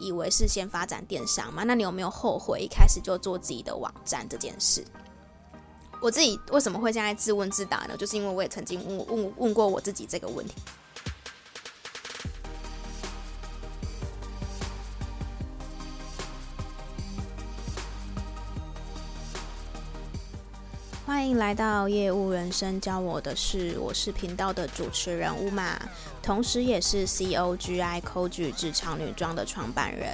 以为是先发展电商嘛？那你有没有后悔一开始就做自己的网站这件事？我自己为什么会现在自问自答呢？就是因为我也曾经问问问过我自己这个问题。迎来到业务人生教我的事，我是频道的主持人乌玛，同时也是 COGI c o g 职场女装的创办人。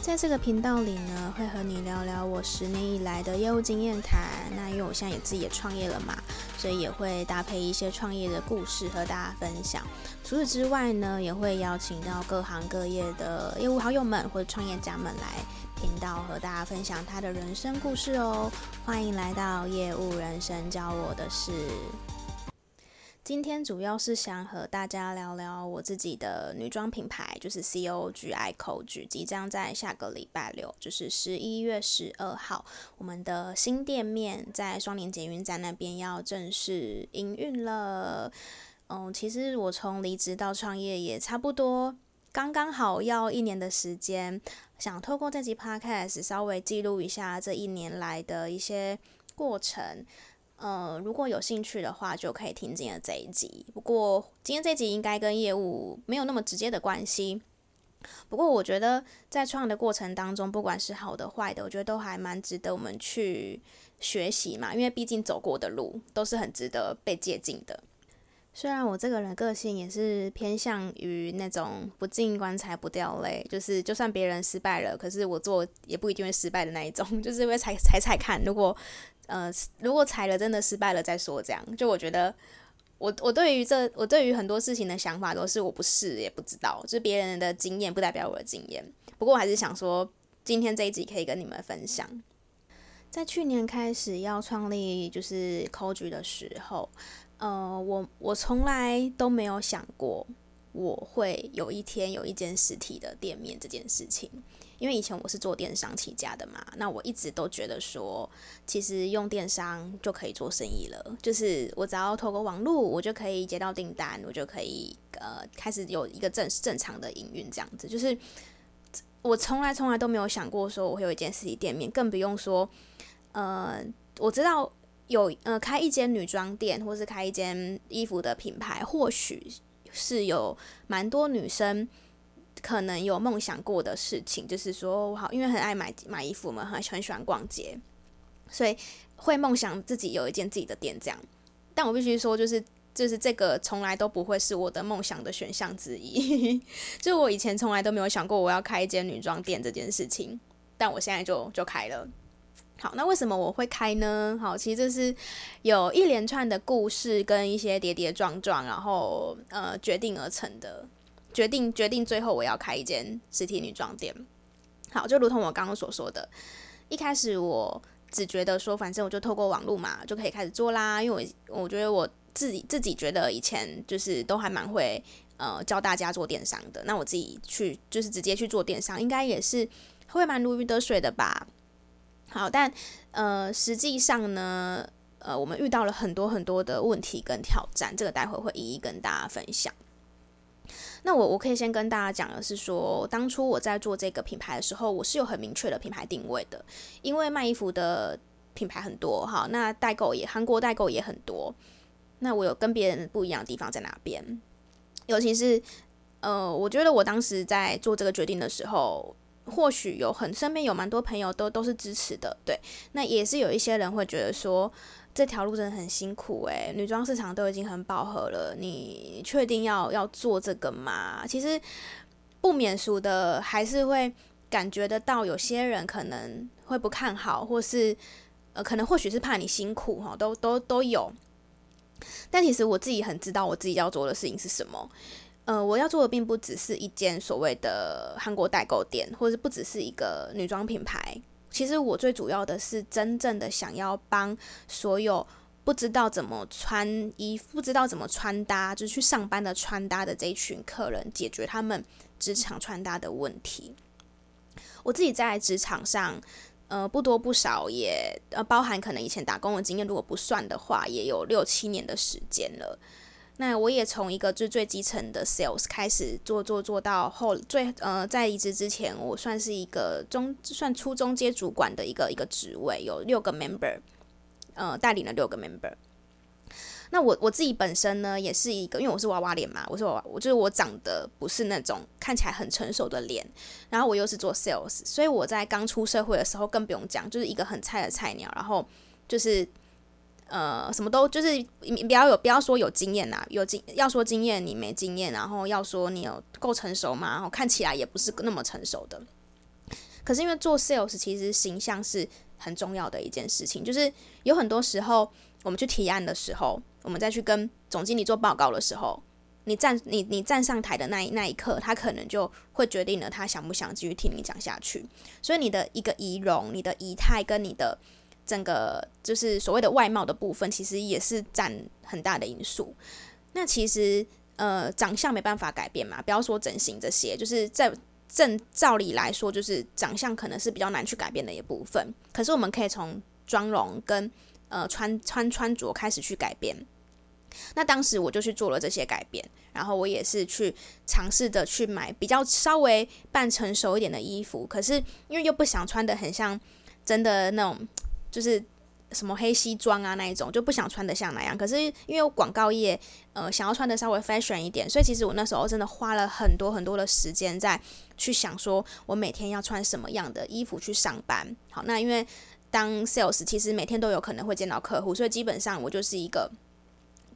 在这个频道里呢，会和你聊聊我十年以来的业务经验谈。那因为我现在也自己也创业了嘛，所以也会搭配一些创业的故事和大家分享。除此之外呢，也会邀请到各行各业的业务好友们或创业家们来。频道和大家分享他的人生故事哦，欢迎来到业务人生教我的事。今天主要是想和大家聊聊我自己的女装品牌，就是 COGI Coach，即将在下个礼拜六，就是十一月十二号，我们的新店面在双连捷运站那边要正式营运了。嗯，其实我从离职到创业也差不多。刚刚好要一年的时间，想透过这集 podcast 稍微记录一下这一年来的一些过程。呃，如果有兴趣的话，就可以听今天的这一集。不过今天这集应该跟业务没有那么直接的关系。不过我觉得在创业的过程当中，不管是好的坏的，我觉得都还蛮值得我们去学习嘛。因为毕竟走过的路都是很值得被借鉴的。虽然我这个人个性也是偏向于那种不进棺材不掉泪，就是就算别人失败了，可是我做也不一定会失败的那一种，就是会踩踩踩看，如果呃如果踩了真的失败了再说，这样就我觉得我我对于这我对于很多事情的想法都是我不试也不知道，就是别人的经验不代表我的经验。不过我还是想说，今天这一集可以跟你们分享，在去年开始要创立就是 Coach 的时候。呃，我我从来都没有想过我会有一天有一间实体的店面这件事情，因为以前我是做电商起家的嘛，那我一直都觉得说，其实用电商就可以做生意了，就是我只要透过网络，我就可以接到订单，我就可以呃开始有一个正正常的营运这样子，就是我从来从来都没有想过说我会有一间实体店面，更不用说呃，我知道。有呃，开一间女装店，或是开一间衣服的品牌，或许是有蛮多女生可能有梦想过的事情。就是说，好，因为很爱买买衣服嘛，很很喜欢逛街，所以会梦想自己有一间自己的店这样。但我必须说，就是就是这个从来都不会是我的梦想的选项之一。就我以前从来都没有想过我要开一间女装店这件事情，但我现在就就开了。好，那为什么我会开呢？好，其实这是有一连串的故事跟一些跌跌撞撞，然后呃决定而成的。决定决定，最后我要开一间实体女装店。好，就如同我刚刚所说的，一开始我只觉得说，反正我就透过网络嘛，就可以开始做啦。因为我我觉得我自己自己觉得以前就是都还蛮会呃教大家做电商的。那我自己去就是直接去做电商，应该也是会蛮如鱼得水的吧。好，但呃，实际上呢，呃，我们遇到了很多很多的问题跟挑战，这个待会会一一跟大家分享。那我我可以先跟大家讲的是说，当初我在做这个品牌的时候，我是有很明确的品牌定位的，因为卖衣服的品牌很多，哈，那代购也韩国代购也很多，那我有跟别人不一样的地方在哪边？尤其是呃，我觉得我当时在做这个决定的时候。或许有很身边有蛮多朋友都都是支持的，对，那也是有一些人会觉得说这条路真的很辛苦诶、女装市场都已经很饱和了，你确定要要做这个吗？其实不免俗的还是会感觉得到有些人可能会不看好，或是呃可能或许是怕你辛苦哈，都都都有。但其实我自己很知道我自己要做的事情是什么。呃，我要做的并不只是一间所谓的韩国代购店，或者是不只是一个女装品牌。其实我最主要的是真正的想要帮所有不知道怎么穿衣、不知道怎么穿搭，就是去上班的穿搭的这一群客人，解决他们职场穿搭的问题。我自己在职场上，呃，不多不少也，也呃，包含可能以前打工的经验，如果不算的话，也有六七年的时间了。那我也从一个最最基层的 sales 开始做做做到后最呃，在离职之前，我算是一个中算初中阶主管的一个一个职位，有六个 member，呃，带领了六个 member。那我我自己本身呢，也是一个，因为我是娃娃脸嘛，我是娃娃，我就是我长得不是那种看起来很成熟的脸，然后我又是做 sales，所以我在刚出社会的时候更不用讲，就是一个很菜的菜鸟，然后就是呃什么都就是你不要有不要说有经验呐，有经要说经验你没经验，然后要说你有够成熟嘛，然后看起来也不是那么成熟的。可是因为做 sales 其实形象是很重要的一件事情，就是有很多时候我们去提案的时候。我们再去跟总经理做报告的时候，你站你你站上台的那一那一刻，他可能就会决定了他想不想继续听你讲下去。所以你的一个仪容、你的仪态跟你的整个就是所谓的外貌的部分，其实也是占很大的因素。那其实呃，长相没办法改变嘛，不要说整形这些，就是在正照理来说，就是长相可能是比较难去改变的一部分。可是我们可以从妆容跟呃，穿穿穿着开始去改变，那当时我就去做了这些改变，然后我也是去尝试的去买比较稍微半成熟一点的衣服，可是因为又不想穿得很像真的那种，就是什么黑西装啊那一种，就不想穿得像那样。可是因为广告业，呃，想要穿得稍微 fashion 一点，所以其实我那时候真的花了很多很多的时间在去想，说我每天要穿什么样的衣服去上班。好，那因为。当 sales 其实每天都有可能会见到客户，所以基本上我就是一个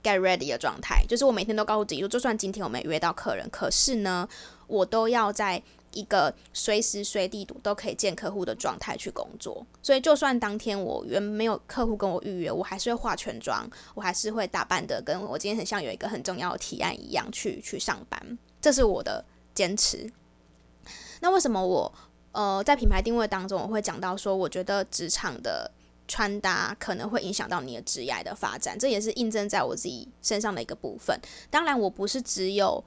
get ready 的状态，就是我每天都告诉自己说，就算今天我没约到客人，可是呢，我都要在一个随时随地都可以见客户的状态去工作。所以就算当天我原没有客户跟我预约，我还是会化全妆，我还是会打扮的跟我今天很像有一个很重要的提案一样去去上班，这是我的坚持。那为什么我？呃，在品牌定位当中，我会讲到说，我觉得职场的穿搭可能会影响到你的职业的发展，这也是印证在我自己身上的一个部分。当然，我不是只有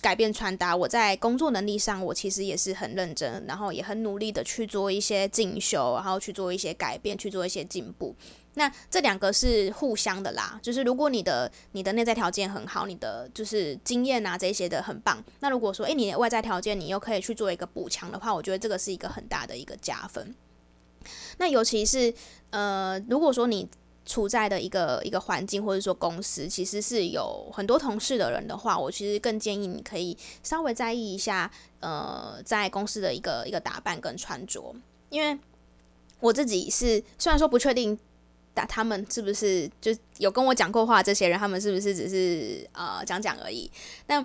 改变穿搭，我在工作能力上，我其实也是很认真，然后也很努力的去做一些进修，然后去做一些改变，去做一些进步。那这两个是互相的啦，就是如果你的你的内在条件很好，你的就是经验啊这些的很棒，那如果说诶，你的外在条件你又可以去做一个补强的话，我觉得这个是一个很大的一个加分。那尤其是呃，如果说你处在的一个一个环境或者说公司，其实是有很多同事的人的话，我其实更建议你可以稍微在意一下呃，在公司的一个一个打扮跟穿着，因为我自己是虽然说不确定。但他们是不是就有跟我讲过话？这些人他们是不是只是呃讲讲而已？那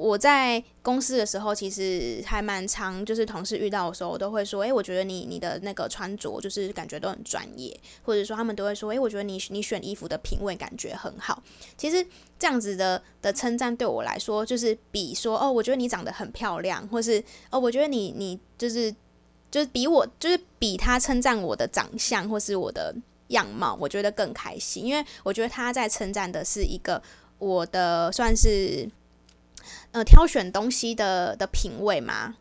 我在公司的时候，其实还蛮常，就是同事遇到的时候，我都会说：“诶，我觉得你你的那个穿着就是感觉都很专业。”或者说他们都会说：“诶，我觉得你你选衣服的品味感觉很好。”其实这样子的的称赞对我来说，就是比说：“哦，我觉得你长得很漂亮。”或是“哦，我觉得你你就是就是比我就是比他称赞我的长相或是我的。”样貌，我觉得更开心，因为我觉得他在称赞的是一个我的算是呃挑选东西的的品味嘛，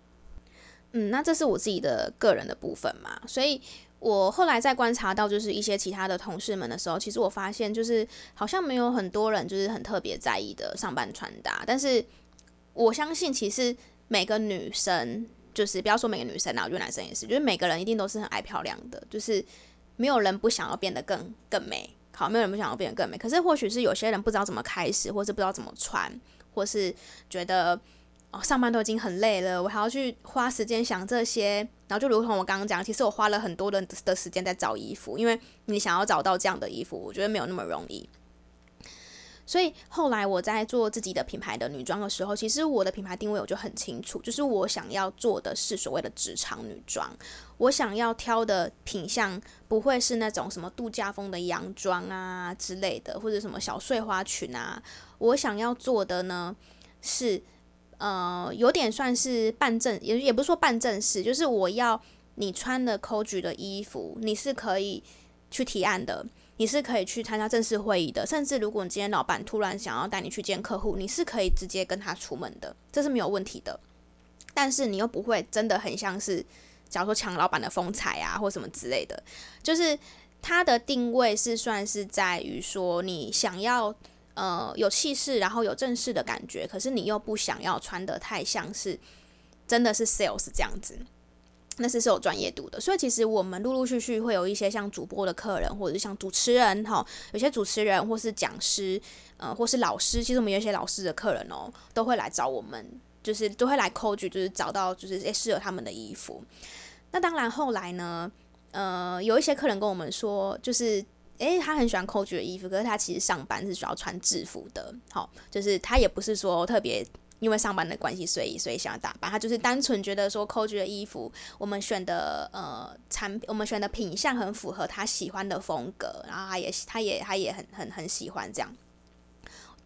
嗯，那这是我自己的个人的部分嘛，所以我后来在观察到就是一些其他的同事们的时候，其实我发现就是好像没有很多人就是很特别在意的上班穿搭，但是我相信其实每个女生就是不要说每个女生啊，我觉得男生也是，就是每个人一定都是很爱漂亮的，就是。没有人不想要变得更更美，好，没有人不想要变得更美。可是或许是有些人不知道怎么开始，或是不知道怎么穿，或是觉得哦，上班都已经很累了，我还要去花时间想这些。然后就如同我刚刚讲，其实我花了很多的的时间在找衣服，因为你想要找到这样的衣服，我觉得没有那么容易。所以后来我在做自己的品牌的女装的时候，其实我的品牌定位我就很清楚，就是我想要做的是所谓的职场女装。我想要挑的品相不会是那种什么度假风的洋装啊之类的，或者什么小碎花裙啊。我想要做的呢是，呃，有点算是半正，也也不是说半正式，就是我要你穿的 Coach 的衣服，你是可以去提案的。你是可以去参加正式会议的，甚至如果你今天老板突然想要带你去见客户，你是可以直接跟他出门的，这是没有问题的。但是你又不会真的很像是，假如说抢老板的风采啊，或什么之类的。就是它的定位是算是在于说，你想要呃有气势，然后有正式的感觉，可是你又不想要穿得太像是真的是 sales 这样子。那是是有专业度的，所以其实我们陆陆续续会有一些像主播的客人，或者是像主持人哈，有些主持人或是讲师，呃，或是老师，其实我们有一些老师的客人哦，都会来找我们，就是都会来 c o 就是找到就是诶适合他们的衣服。那当然后来呢，呃，有一些客人跟我们说，就是诶，他很喜欢 Coach 的衣服，可是他其实上班是需要穿制服的，好，就是他也不是说特别。因为上班的关系，所以所以想要打扮。他就是单纯觉得说，Coach 的衣服，我们选的呃产品，我们选的品相很符合他喜欢的风格，然后他也他也他也很很很喜欢这样。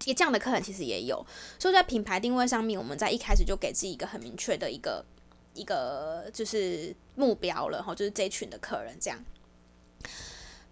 也这样的客人其实也有，所以在品牌定位上面，我们在一开始就给自己一个很明确的一个一个就是目标了哈，就是这群的客人这样。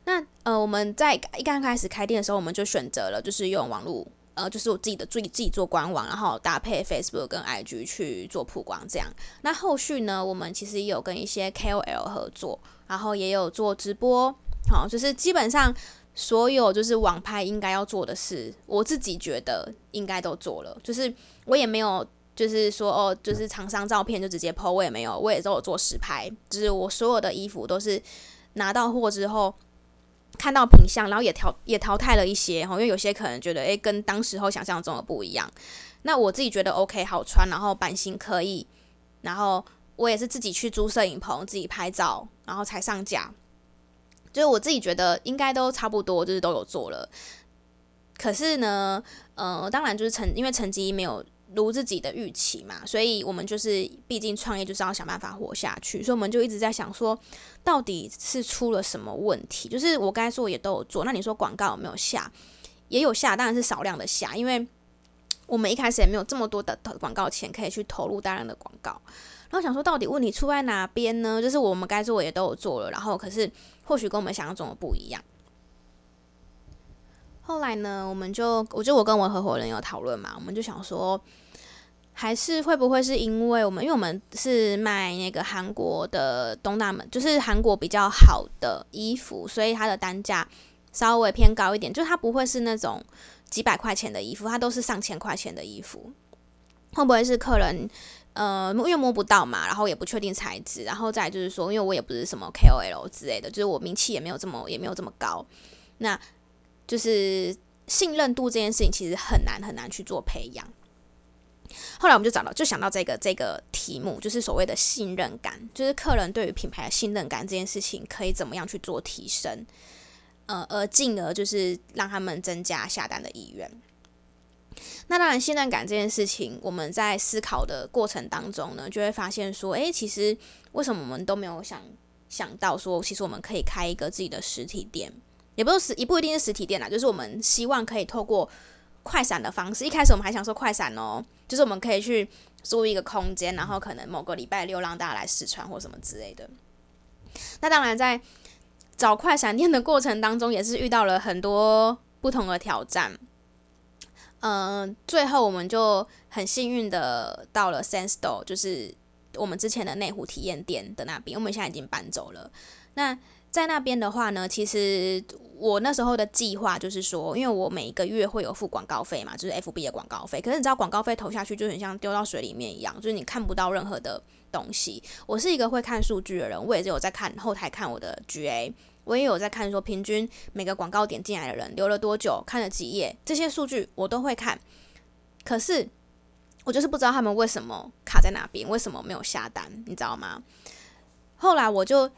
那呃，我们在一刚开始开店的时候，我们就选择了就是用网络。呃，就是我自己的自己自己做官网，然后搭配 Facebook 跟 IG 去做曝光，这样。那后续呢，我们其实也有跟一些 KOL 合作，然后也有做直播，好，就是基本上所有就是网拍应该要做的事，我自己觉得应该都做了。就是我也没有，就是说哦，就是厂商照片就直接 po，我也没有，我也都有做实拍，就是我所有的衣服都是拿到货之后。看到品相，然后也淘也淘汰了一些哈，因为有些可能觉得诶，跟当时候想象中的不一样。那我自己觉得 OK 好穿，然后版型可以，然后我也是自己去租摄影棚，自己拍照，然后才上架。就是我自己觉得应该都差不多，就是都有做了。可是呢，呃，当然就是成因为成绩没有。如自己的预期嘛，所以我们就是，毕竟创业就是要想办法活下去，所以我们就一直在想说，到底是出了什么问题？就是我该做也都有做，那你说广告有没有下？也有下，当然是少量的下，因为我们一开始也没有这么多的广告钱可以去投入大量的广告。然后想说，到底问题出在哪边呢？就是我们该做也都有做了，然后可是或许跟我们想象中的不一样。后来呢，我们就，我就我跟我合伙人有讨论嘛，我们就想说。还是会不会是因为我们，因为我们是卖那个韩国的东大门，就是韩国比较好的衣服，所以它的单价稍微偏高一点。就它不会是那种几百块钱的衣服，它都是上千块钱的衣服。会不会是客人呃，因为摸不到嘛，然后也不确定材质，然后再就是说，因为我也不是什么 KOL 之类的，就是我名气也没有这么也没有这么高，那就是信任度这件事情其实很难很难去做培养。后来我们就找到，就想到这个这个题目，就是所谓的信任感，就是客人对于品牌的信任感这件事情，可以怎么样去做提升，呃，而进而就是让他们增加下单的意愿。那当然，信任感这件事情，我们在思考的过程当中呢，就会发现说，诶，其实为什么我们都没有想想到说，其实我们可以开一个自己的实体店，也不是实，也不一定是实体店啦，就是我们希望可以透过。快闪的方式，一开始我们还想说快闪哦，就是我们可以去租一个空间，然后可能某个礼拜六让大家来试穿或什么之类的。那当然，在找快闪店的过程当中，也是遇到了很多不同的挑战。嗯、最后我们就很幸运的到了 Sense Store，就是我们之前的内湖体验店的那边，我们现在已经搬走了。那在那边的话呢，其实。我那时候的计划就是说，因为我每一个月会有付广告费嘛，就是 FB 的广告费。可是你知道，广告费投下去就很像丢到水里面一样，就是你看不到任何的东西。我是一个会看数据的人，我也是有在看后台看我的 GA，我也有在看说平均每个广告点进来的人留了多久，看了几页，这些数据我都会看。可是我就是不知道他们为什么卡在那边，为什么没有下单，你知道吗？后来我就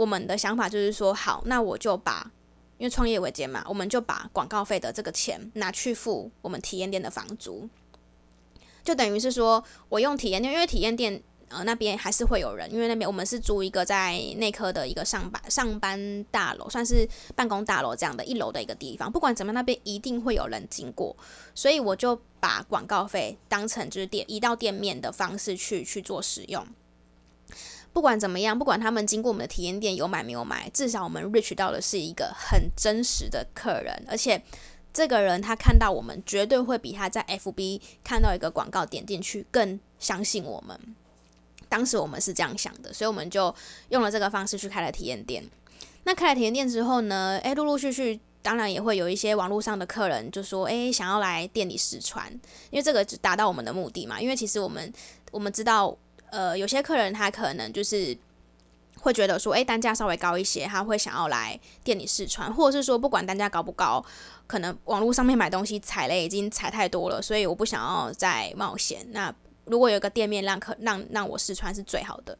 我们的想法就是说，好，那我就把。因为创业维艰嘛，我们就把广告费的这个钱拿去付我们体验店的房租，就等于是说我用体验店，因为体验店呃那边还是会有人，因为那边我们是租一个在内科的一个上班上班大楼，算是办公大楼这样的一楼的一个地方，不管怎么样，那边一定会有人经过，所以我就把广告费当成就是店移到店面的方式去去做使用。不管怎么样，不管他们经过我们的体验店有买没有买，至少我们 reach 到的是一个很真实的客人，而且这个人他看到我们，绝对会比他在 FB 看到一个广告点进去更相信我们。当时我们是这样想的，所以我们就用了这个方式去开了体验店。那开了体验店之后呢，诶，陆陆续续当然也会有一些网络上的客人就说，诶，想要来店里试穿，因为这个就达到我们的目的嘛。因为其实我们我们知道，呃，有些客人他可能就是会觉得说，诶，单价稍微高一些，他会想要来店里试穿，或者是说不管单价高不高，可能网络上面买东西踩雷已经踩太多了，所以我不想要再冒险。那如果有一个店面让客让让我试穿是最好的。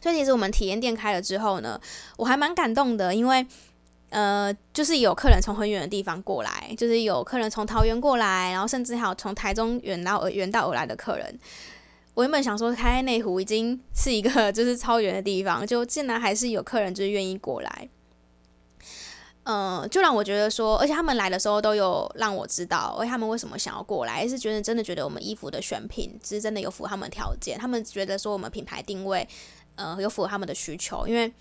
所以其实我们体验店开了之后呢，我还蛮感动的，因为呃，就是有客人从很远的地方过来，就是有客人从桃园过来，然后甚至还有从台中远到远道而来的客人。我原本想说开内湖已经是一个就是超远的地方，就竟然还是有客人就是愿意过来，嗯，就让我觉得说，而且他们来的时候都有让我知道，而且他们为什么想要过来，是觉得真的觉得我们衣服的选品是真的有符合他们条件，他们觉得说我们品牌定位。呃，有符合他们的需求，因为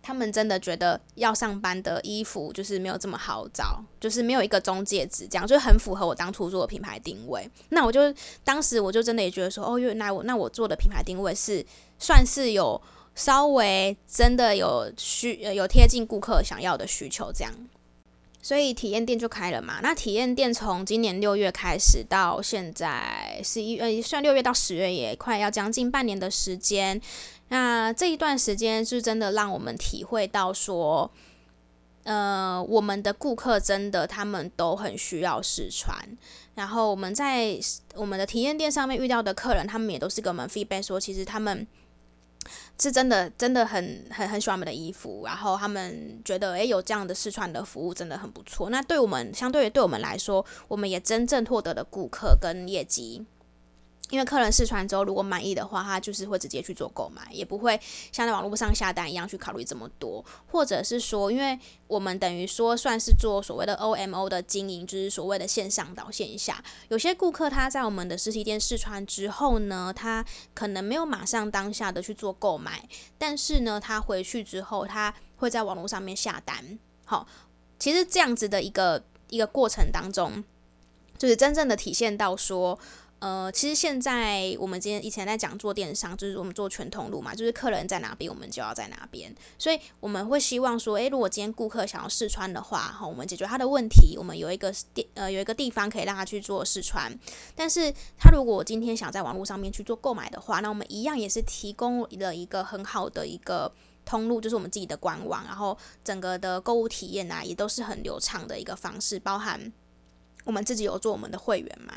他们真的觉得要上班的衣服就是没有这么好找，就是没有一个中介值，这样就很符合我当初做的品牌定位。那我就当时我就真的也觉得说，哦，原来我那我做的品牌定位是算是有稍微真的有需有贴近顾客想要的需求这样。所以体验店就开了嘛。那体验店从今年六月开始到现在十一呃，算六月到十月也快要将近半年的时间。那这一段时间是真的让我们体会到说，呃，我们的顾客真的他们都很需要试穿。然后我们在我们的体验店上面遇到的客人，他们也都是给我们 feedback 说，其实他们是真的真的很很很喜欢我们的衣服。然后他们觉得，诶，有这样的试穿的服务真的很不错。那对我们相对于对我们来说，我们也真正获得了顾客跟业绩。因为客人试穿之后，如果满意的话，他就是会直接去做购买，也不会像在网络上下单一样去考虑这么多。或者是说，因为我们等于说算是做所谓的 OMO 的经营，就是所谓的线上到线下。有些顾客他在我们的实体店试穿之后呢，他可能没有马上当下的去做购买，但是呢，他回去之后，他会在网络上面下单。好，其实这样子的一个一个过程当中，就是真正的体现到说。呃，其实现在我们今天以前在讲做电商，就是我们做全通路嘛，就是客人在哪边，我们就要在哪边。所以我们会希望说，诶，如果今天顾客想要试穿的话，哈，我们解决他的问题，我们有一个地呃有一个地方可以让他去做试穿。但是他如果今天想在网络上面去做购买的话，那我们一样也是提供了一个很好的一个通路，就是我们自己的官网，然后整个的购物体验啊，也都是很流畅的一个方式，包含我们自己有做我们的会员嘛。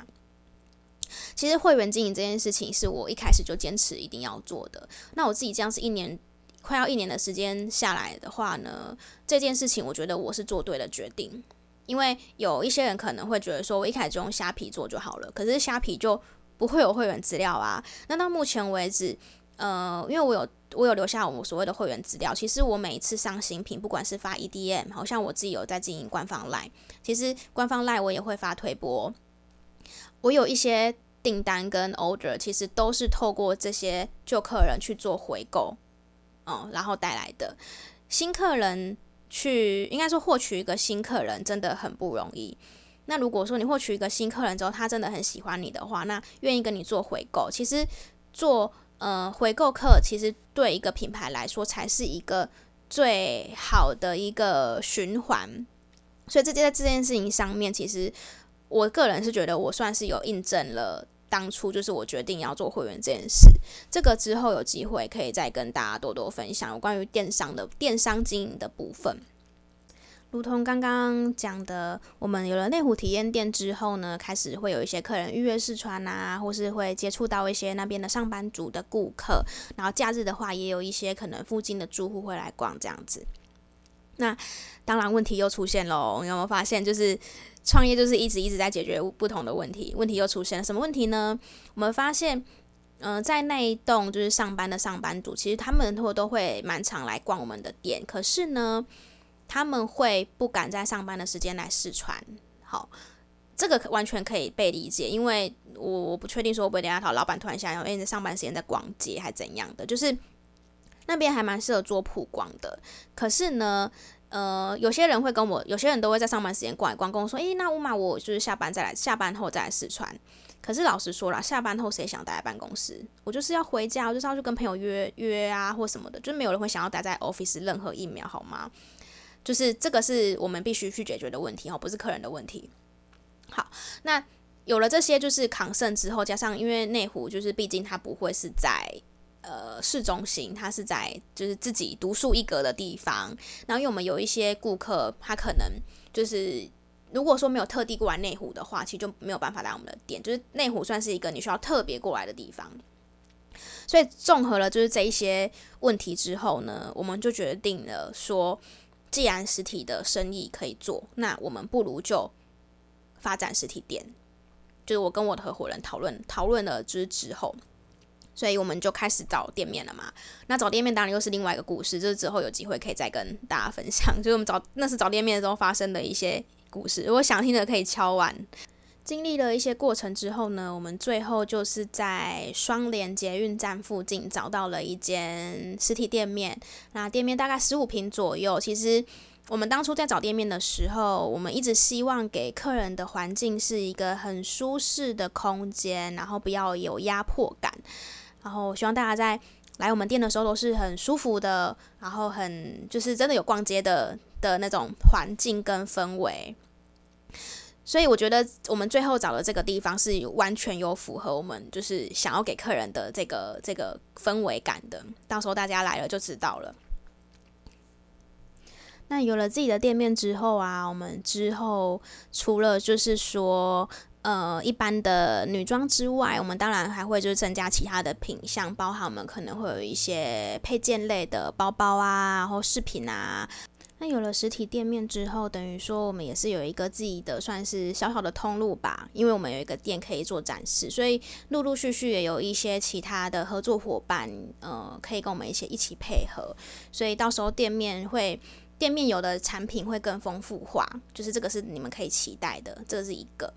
其实会员经营这件事情是我一开始就坚持一定要做的。那我自己这样子一年快要一年的时间下来的话呢，这件事情我觉得我是做对了决定。因为有一些人可能会觉得说，我一开始就用虾皮做就好了，可是虾皮就不会有会员资料啊。那到目前为止，呃，因为我有我有留下我所谓的会员资料，其实我每一次上新品，不管是发 EDM，好像我自己有在经营官方 LINE，其实官方 LINE 我也会发推播。我有一些订单跟 order，其实都是透过这些旧客人去做回购，哦，然后带来的新客人去，应该说获取一个新客人真的很不容易。那如果说你获取一个新客人之后，他真的很喜欢你的话，那愿意跟你做回购，其实做呃回购客，其实对一个品牌来说才是一个最好的一个循环。所以这在这件事情上面，其实。我个人是觉得，我算是有印证了当初就是我决定要做会员这件事。这个之后有机会可以再跟大家多多分享有关于电商的电商经营的部分。如同刚刚讲的，我们有了内湖体验店之后呢，开始会有一些客人预约试穿啊，或是会接触到一些那边的上班族的顾客。然后假日的话，也有一些可能附近的住户会来逛这样子。那当然问题又出现喽，你有没有发现就是？创业就是一直一直在解决不同的问题，问题又出现了什么问题呢？我们发现，嗯、在那一栋就是上班的上班族，其实他们都都会蛮常来逛我们的店，可是呢，他们会不敢在上班的时间来试穿。好，这个完全可以被理解，因为我我不确定说会不会等下头老板突然想要，因为在上班时间在逛街还怎样的，就是那边还蛮适合做曝光的，可是呢。呃，有些人会跟我，有些人都会在上班时间逛一逛，跟我说：“诶，那乌马，我就是下班再来，下班后再来试穿。”可是老实说啦，下班后谁想待在办公室？我就是要回家，我就是要去跟朋友约约啊，或什么的，就没有人会想要待在 office 任何一秒，好吗？就是这个是我们必须去解决的问题哦，不是客人的问题。好，那有了这些就是抗胜之后，加上因为内湖就是毕竟它不会是在呃市中心，它是在就是自己独树一格的地方。然后因为我们有一些顾客，他可能就是如果说没有特地过来内湖的话，其实就没有办法来我们的店。就是内湖算是一个你需要特别过来的地方。所以综合了就是这一些问题之后呢，我们就决定了说，既然实体的生意可以做，那我们不如就。发展实体店，就是我跟我的合伙人讨论讨论了之之后，所以我们就开始找店面了嘛。那找店面当然又是另外一个故事，就是之后有机会可以再跟大家分享。就是我们找那是找店面的时候发生的一些故事，如果想听的可以敲完。经历了一些过程之后呢，我们最后就是在双连捷运站附近找到了一间实体店面。那店面大概十五平左右，其实。我们当初在找店面的时候，我们一直希望给客人的环境是一个很舒适的空间，然后不要有压迫感，然后希望大家在来我们店的时候都是很舒服的，然后很就是真的有逛街的的那种环境跟氛围。所以我觉得我们最后找的这个地方是完全有符合我们就是想要给客人的这个这个氛围感的，到时候大家来了就知道了。那有了自己的店面之后啊，我们之后除了就是说，呃，一般的女装之外，我们当然还会就是增加其他的品项，包含我们可能会有一些配件类的包包啊，然后饰品啊。那有了实体店面之后，等于说我们也是有一个自己的算是小小的通路吧，因为我们有一个店可以做展示，所以陆陆续续也有一些其他的合作伙伴，呃，可以跟我们一起一起配合，所以到时候店面会。店面有的产品会更丰富化，就是这个是你们可以期待的，这是一个。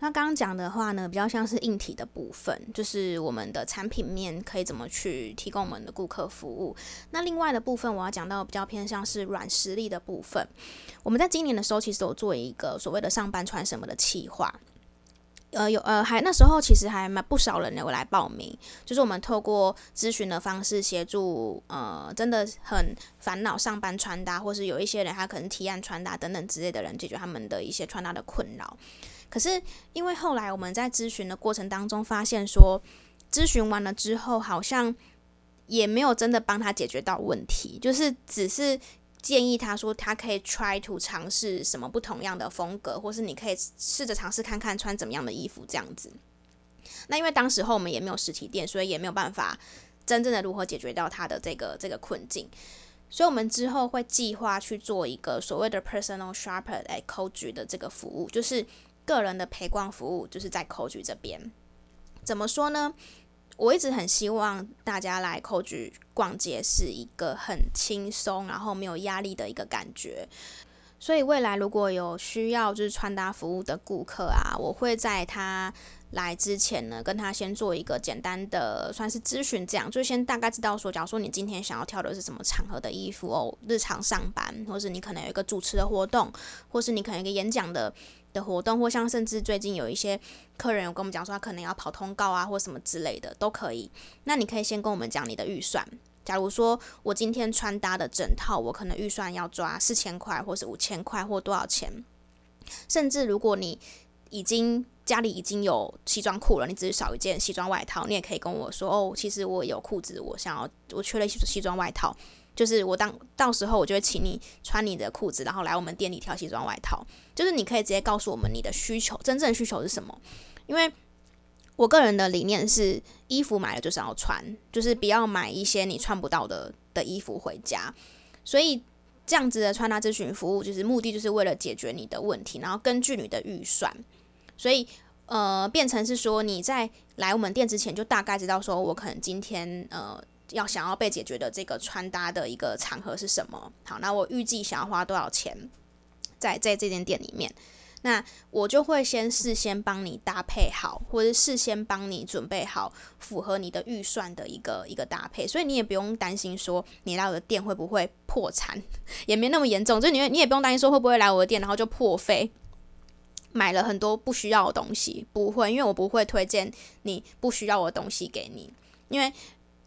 那刚刚讲的话呢，比较像是硬体的部分，就是我们的产品面可以怎么去提供我们的顾客服务。那另外的部分，我要讲到比较偏向是软实力的部分。我们在今年的时候，其实有做一个所谓的上班穿什么的企划。呃，有呃，还那时候其实还蛮不少人有来报名，就是我们透过咨询的方式协助，呃，真的很烦恼上班穿搭，或是有一些人他可能提案穿搭等等之类的人，解决他们的一些穿搭的困扰。可是因为后来我们在咨询的过程当中发现说，咨询完了之后好像也没有真的帮他解决到问题，就是只是。建议他说，他可以 try to 尝试什么不同样的风格，或是你可以试着尝试看看穿怎么样的衣服这样子。那因为当时候我们也没有实体店，所以也没有办法真正的如何解决掉他的这个这个困境。所以我们之后会计划去做一个所谓的 personal shopper at Coach 的这个服务，就是个人的陪逛服务，就是在 Coach 这边。怎么说呢？我一直很希望大家来 Coach 逛街是一个很轻松，然后没有压力的一个感觉。所以未来如果有需要就是穿搭服务的顾客啊，我会在他来之前呢，跟他先做一个简单的算是咨询，这样就先大概知道说，假如说你今天想要挑的是什么场合的衣服哦，日常上班，或是你可能有一个主持的活动，或是你可能一个演讲的。的活动，或像甚至最近有一些客人有跟我们讲说，他可能要跑通告啊，或什么之类的都可以。那你可以先跟我们讲你的预算。假如说我今天穿搭的整套，我可能预算要抓四千块，或是五千块，或多少钱。甚至如果你已经家里已经有西装裤了，你只是少一件西装外套，你也可以跟我说哦，其实我有裤子，我想要我缺了西西装外套。就是我当到时候我就会请你穿你的裤子，然后来我们店里挑西装外套。就是你可以直接告诉我们你的需求，真正需求是什么？因为我个人的理念是，衣服买了就是要穿，就是不要买一些你穿不到的的衣服回家。所以这样子的穿搭咨询服务，就是目的就是为了解决你的问题，然后根据你的预算，所以呃变成是说你在来我们店之前就大概知道说我可能今天呃。要想要被解决的这个穿搭的一个场合是什么？好，那我预计想要花多少钱在在这间店里面？那我就会先事先帮你搭配好，或者事先帮你准备好符合你的预算的一个一个搭配，所以你也不用担心说你来我的店会不会破产，也没那么严重。就你你也不用担心说会不会来我的店然后就破费，买了很多不需要的东西，不会，因为我不会推荐你不需要的东西给你，因为。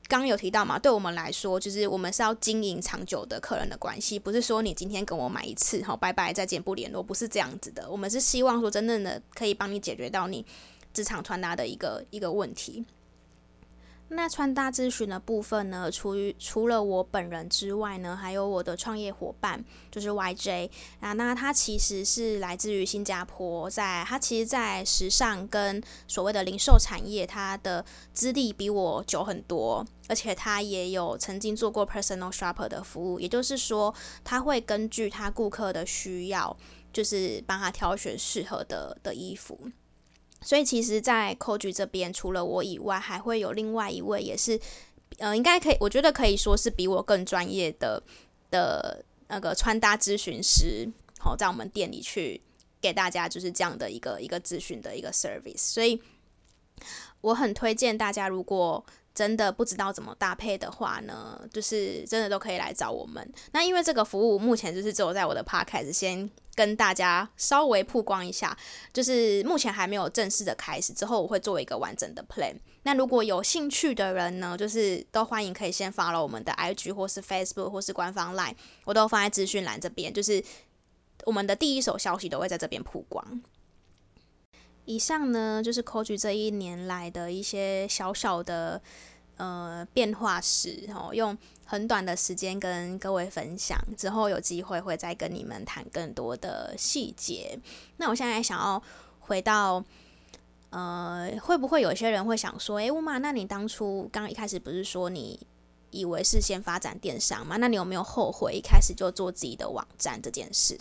刚有提到嘛，对我们来说，就是我们是要经营长久的客人的关系，不是说你今天跟我买一次，好，拜拜，再见不联络，不是这样子的。我们是希望说，真正的可以帮你解决到你职场穿搭的一个一个问题。那穿搭咨询的部分呢，除于除了我本人之外呢，还有我的创业伙伴，就是 YJ 啊。那他其实是来自于新加坡，在他其实，在时尚跟所谓的零售产业，他的资历比我久很多，而且他也有曾经做过 personal shopper 的服务，也就是说，他会根据他顾客的需要，就是帮他挑选适合的的衣服。所以其实，在 COS 这边，除了我以外，还会有另外一位，也是，呃，应该可以，我觉得可以说是比我更专业的的那个穿搭咨询师，好，在我们店里去给大家就是这样的一个一个咨询的一个 service。所以，我很推荐大家，如果真的不知道怎么搭配的话呢，就是真的都可以来找我们。那因为这个服务目前就是只有在我的 podcast 先跟大家稍微曝光一下，就是目前还没有正式的开始。之后我会做一个完整的 plan。那如果有兴趣的人呢，就是都欢迎可以先 follow 我们的 IG 或是 Facebook 或是官方 Line，我都放在资讯栏这边，就是我们的第一手消息都会在这边曝光。以上呢，就是 Coach 这一年来的一些小小的呃变化史哦，用很短的时间跟各位分享，之后有机会会再跟你们谈更多的细节。那我现在想要回到呃，会不会有些人会想说，诶，Uma，那你当初刚一开始不是说你以为是先发展电商吗？那你有没有后悔一开始就做自己的网站这件事？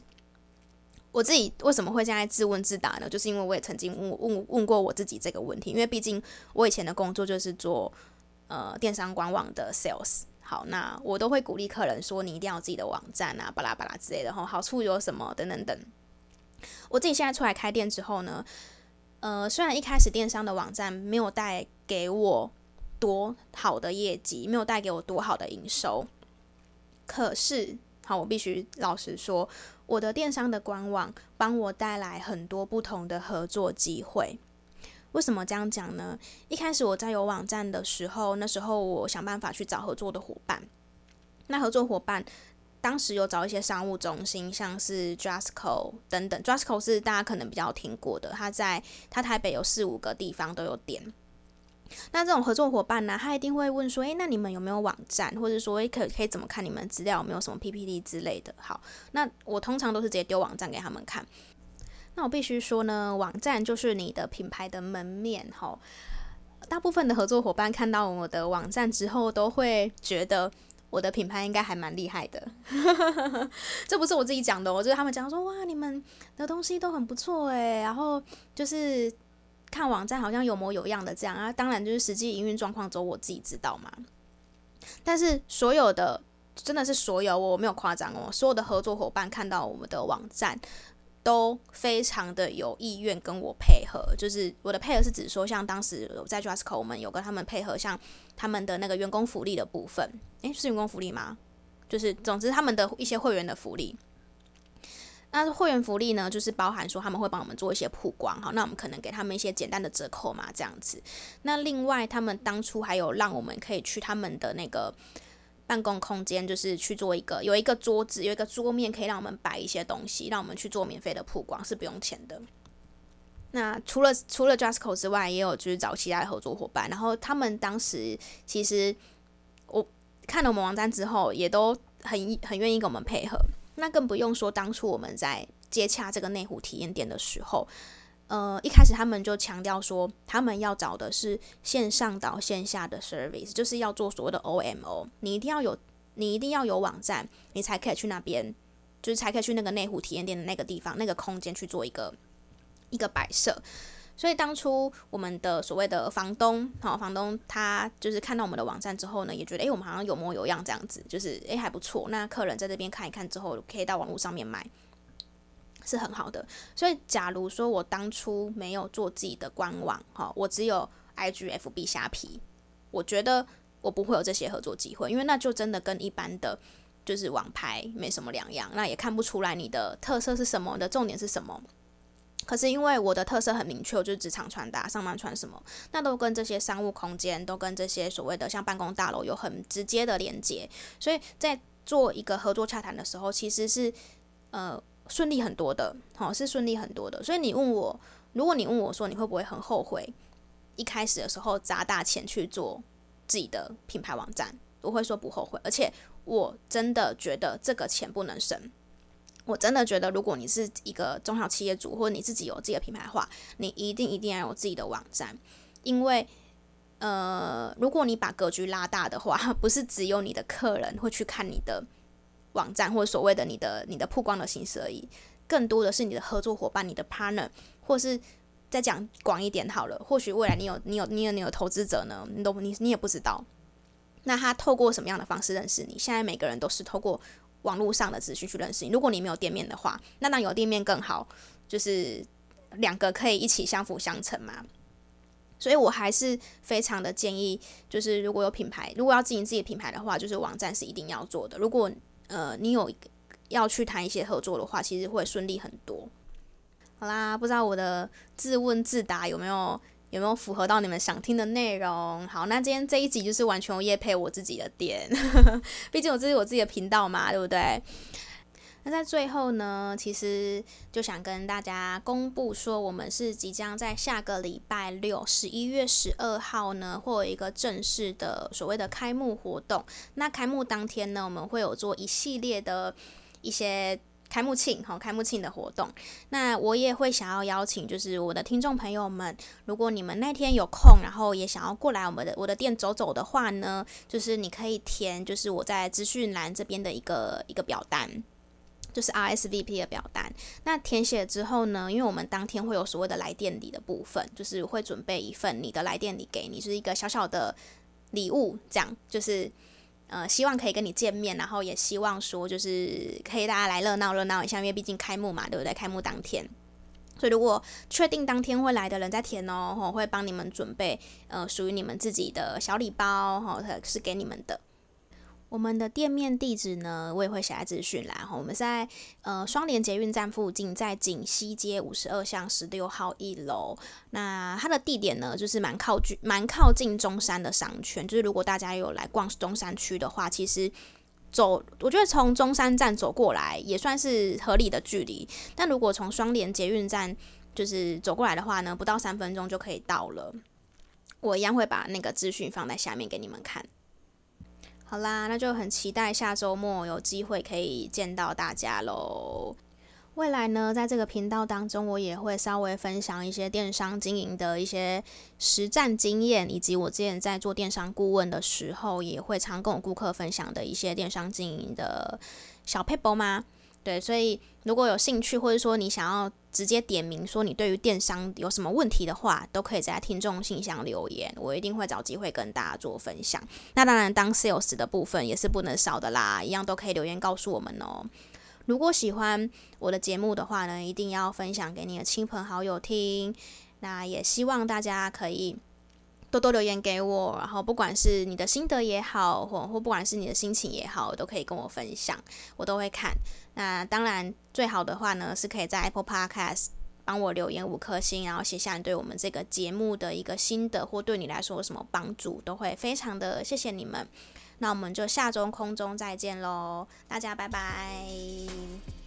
我自己为什么会现在自问自答呢？就是因为我也曾经问问问过我自己这个问题，因为毕竟我以前的工作就是做呃电商官网的 sales。好，那我都会鼓励客人说，你一定要有自己的网站啊，巴拉巴拉之类的。哈，好处有什么等等等。我自己现在出来开店之后呢，呃，虽然一开始电商的网站没有带给我多好的业绩，没有带给我多好的营收，可是。好，我必须老实说，我的电商的官网帮我带来很多不同的合作机会。为什么这样讲呢？一开始我在有网站的时候，那时候我想办法去找合作的伙伴。那合作伙伴当时有找一些商务中心，像是 Dressco 等等。Dressco 是大家可能比较听过的，他在他台北有四五个地方都有店。那这种合作伙伴呢，他一定会问说：“诶，那你们有没有网站？或者说，诶，可可以怎么看你们资料？有没有什么 PPT 之类的？”好，那我通常都是直接丢网站给他们看。那我必须说呢，网站就是你的品牌的门面。哈，大部分的合作伙伴看到我的网站之后，都会觉得我的品牌应该还蛮厉害的。这不是我自己讲的，我就是他们讲说：“哇，你们的东西都很不错诶。”然后就是。看网站好像有模有样的这样啊，当然就是实际营运状况只有我自己知道嘛。但是所有的真的是所有，我没有夸张哦，所有的合作伙伴看到我们的网站都非常的有意愿跟我配合。就是我的配合是指说，像当时我在 Dressco 我们有跟他们配合，像他们的那个员工福利的部分，诶，是员工福利吗？就是总之他们的一些会员的福利。那会员福利呢，就是包含说他们会帮我们做一些曝光，好，那我们可能给他们一些简单的折扣嘛，这样子。那另外，他们当初还有让我们可以去他们的那个办公空间，就是去做一个有一个桌子，有一个桌面，可以让我们摆一些东西，让我们去做免费的曝光，是不用钱的。那除了除了 Dressco 之外，也有就是找其他的合作伙伴，然后他们当时其实我看了我们网站之后，也都很很愿意跟我们配合。那更不用说，当初我们在接洽这个内湖体验店的时候，呃，一开始他们就强调说，他们要找的是线上到线下的 service，就是要做所谓的 OMO。你一定要有，你一定要有网站，你才可以去那边，就是才可以去那个内湖体验店的那个地方、那个空间去做一个一个摆设。所以当初我们的所谓的房东，好，房东他就是看到我们的网站之后呢，也觉得，诶，我们好像有模有样这样子，就是诶还不错。那客人在这边看一看之后，可以到网络上面买，是很好的。所以假如说我当初没有做自己的官网，哈，我只有 IGFB 虾皮，我觉得我不会有这些合作机会，因为那就真的跟一般的就是网拍没什么两样，那也看不出来你的特色是什么，你的重点是什么。可是因为我的特色很明确，我就是职场穿搭，上班穿什么，那都跟这些商务空间，都跟这些所谓的像办公大楼有很直接的连接，所以在做一个合作洽谈的时候，其实是呃顺利很多的，好、哦、是顺利很多的。所以你问我，如果你问我说你会不会很后悔一开始的时候砸大钱去做自己的品牌网站，我会说不后悔，而且我真的觉得这个钱不能省。我真的觉得，如果你是一个中小企业主，或者你自己有自己的品牌的话，你一定一定要有自己的网站，因为，呃，如果你把格局拉大的话，不是只有你的客人会去看你的网站，或者所谓的你的你的曝光的形式而已，更多的是你的合作伙伴、你的 partner，或是再讲广一点好了，或许未来你有 你有你有你有投资者呢，你都你你也不知道，那他透过什么样的方式认识你？现在每个人都是透过。网络上的资讯去认识你。如果你没有店面的话，那当然有店面更好，就是两个可以一起相辅相成嘛。所以我还是非常的建议，就是如果有品牌，如果要经营自己的品牌的话，就是网站是一定要做的。如果呃你有要去谈一些合作的话，其实会顺利很多。好啦，不知道我的自问自答有没有？有没有符合到你们想听的内容？好，那今天这一集就是完全业配我自己的店，毕竟我这是我自己的频道嘛，对不对？那在最后呢，其实就想跟大家公布说，我们是即将在下个礼拜六，十一月十二号呢，会有一个正式的所谓的开幕活动。那开幕当天呢，我们会有做一系列的一些。开幕庆，好，开幕庆的活动，那我也会想要邀请，就是我的听众朋友们，如果你们那天有空，然后也想要过来我们的我的店走走的话呢，就是你可以填，就是我在资讯栏这边的一个一个表单，就是 RSVP 的表单。那填写之后呢，因为我们当天会有所谓的来店礼的部分，就是会准备一份你的来店礼给你，就是一个小小的礼物，这样就是。呃，希望可以跟你见面，然后也希望说，就是可以大家来热闹热闹一下，因为毕竟开幕嘛，对不对？开幕当天，所以如果确定当天会来的人在填哦，会帮你们准备呃属于你们自己的小礼包，哈，是给你们的。我们的店面地址呢，我也会写在资讯栏哈。我们在呃双联捷运站附近，在锦西街五十二巷十六号一楼。那它的地点呢，就是蛮靠近蛮靠近中山的商圈。就是如果大家有来逛中山区的话，其实走，我觉得从中山站走过来也算是合理的距离。但如果从双连捷运站就是走过来的话呢，不到三分钟就可以到了。我一样会把那个资讯放在下面给你们看。好啦，那就很期待下周末有机会可以见到大家喽。未来呢，在这个频道当中，我也会稍微分享一些电商经营的一些实战经验，以及我之前在做电商顾问的时候，也会常跟我顾客分享的一些电商经营的小 paper 吗？对，所以如果有兴趣，或者说你想要直接点名说你对于电商有什么问题的话，都可以在听众信箱留言，我一定会找机会跟大家做分享。那当然，当 sales 的部分也是不能少的啦，一样都可以留言告诉我们哦。如果喜欢我的节目的话呢，一定要分享给你的亲朋好友听。那也希望大家可以。多多留言给我，然后不管是你的心得也好，或或不管是你的心情也好，都可以跟我分享，我都会看。那当然最好的话呢，是可以在 Apple Podcast 帮我留言五颗星，然后写下你对我们这个节目的一个心得，或对你来说有什么帮助，都会非常的谢谢你们。那我们就下周空中再见喽，大家拜拜。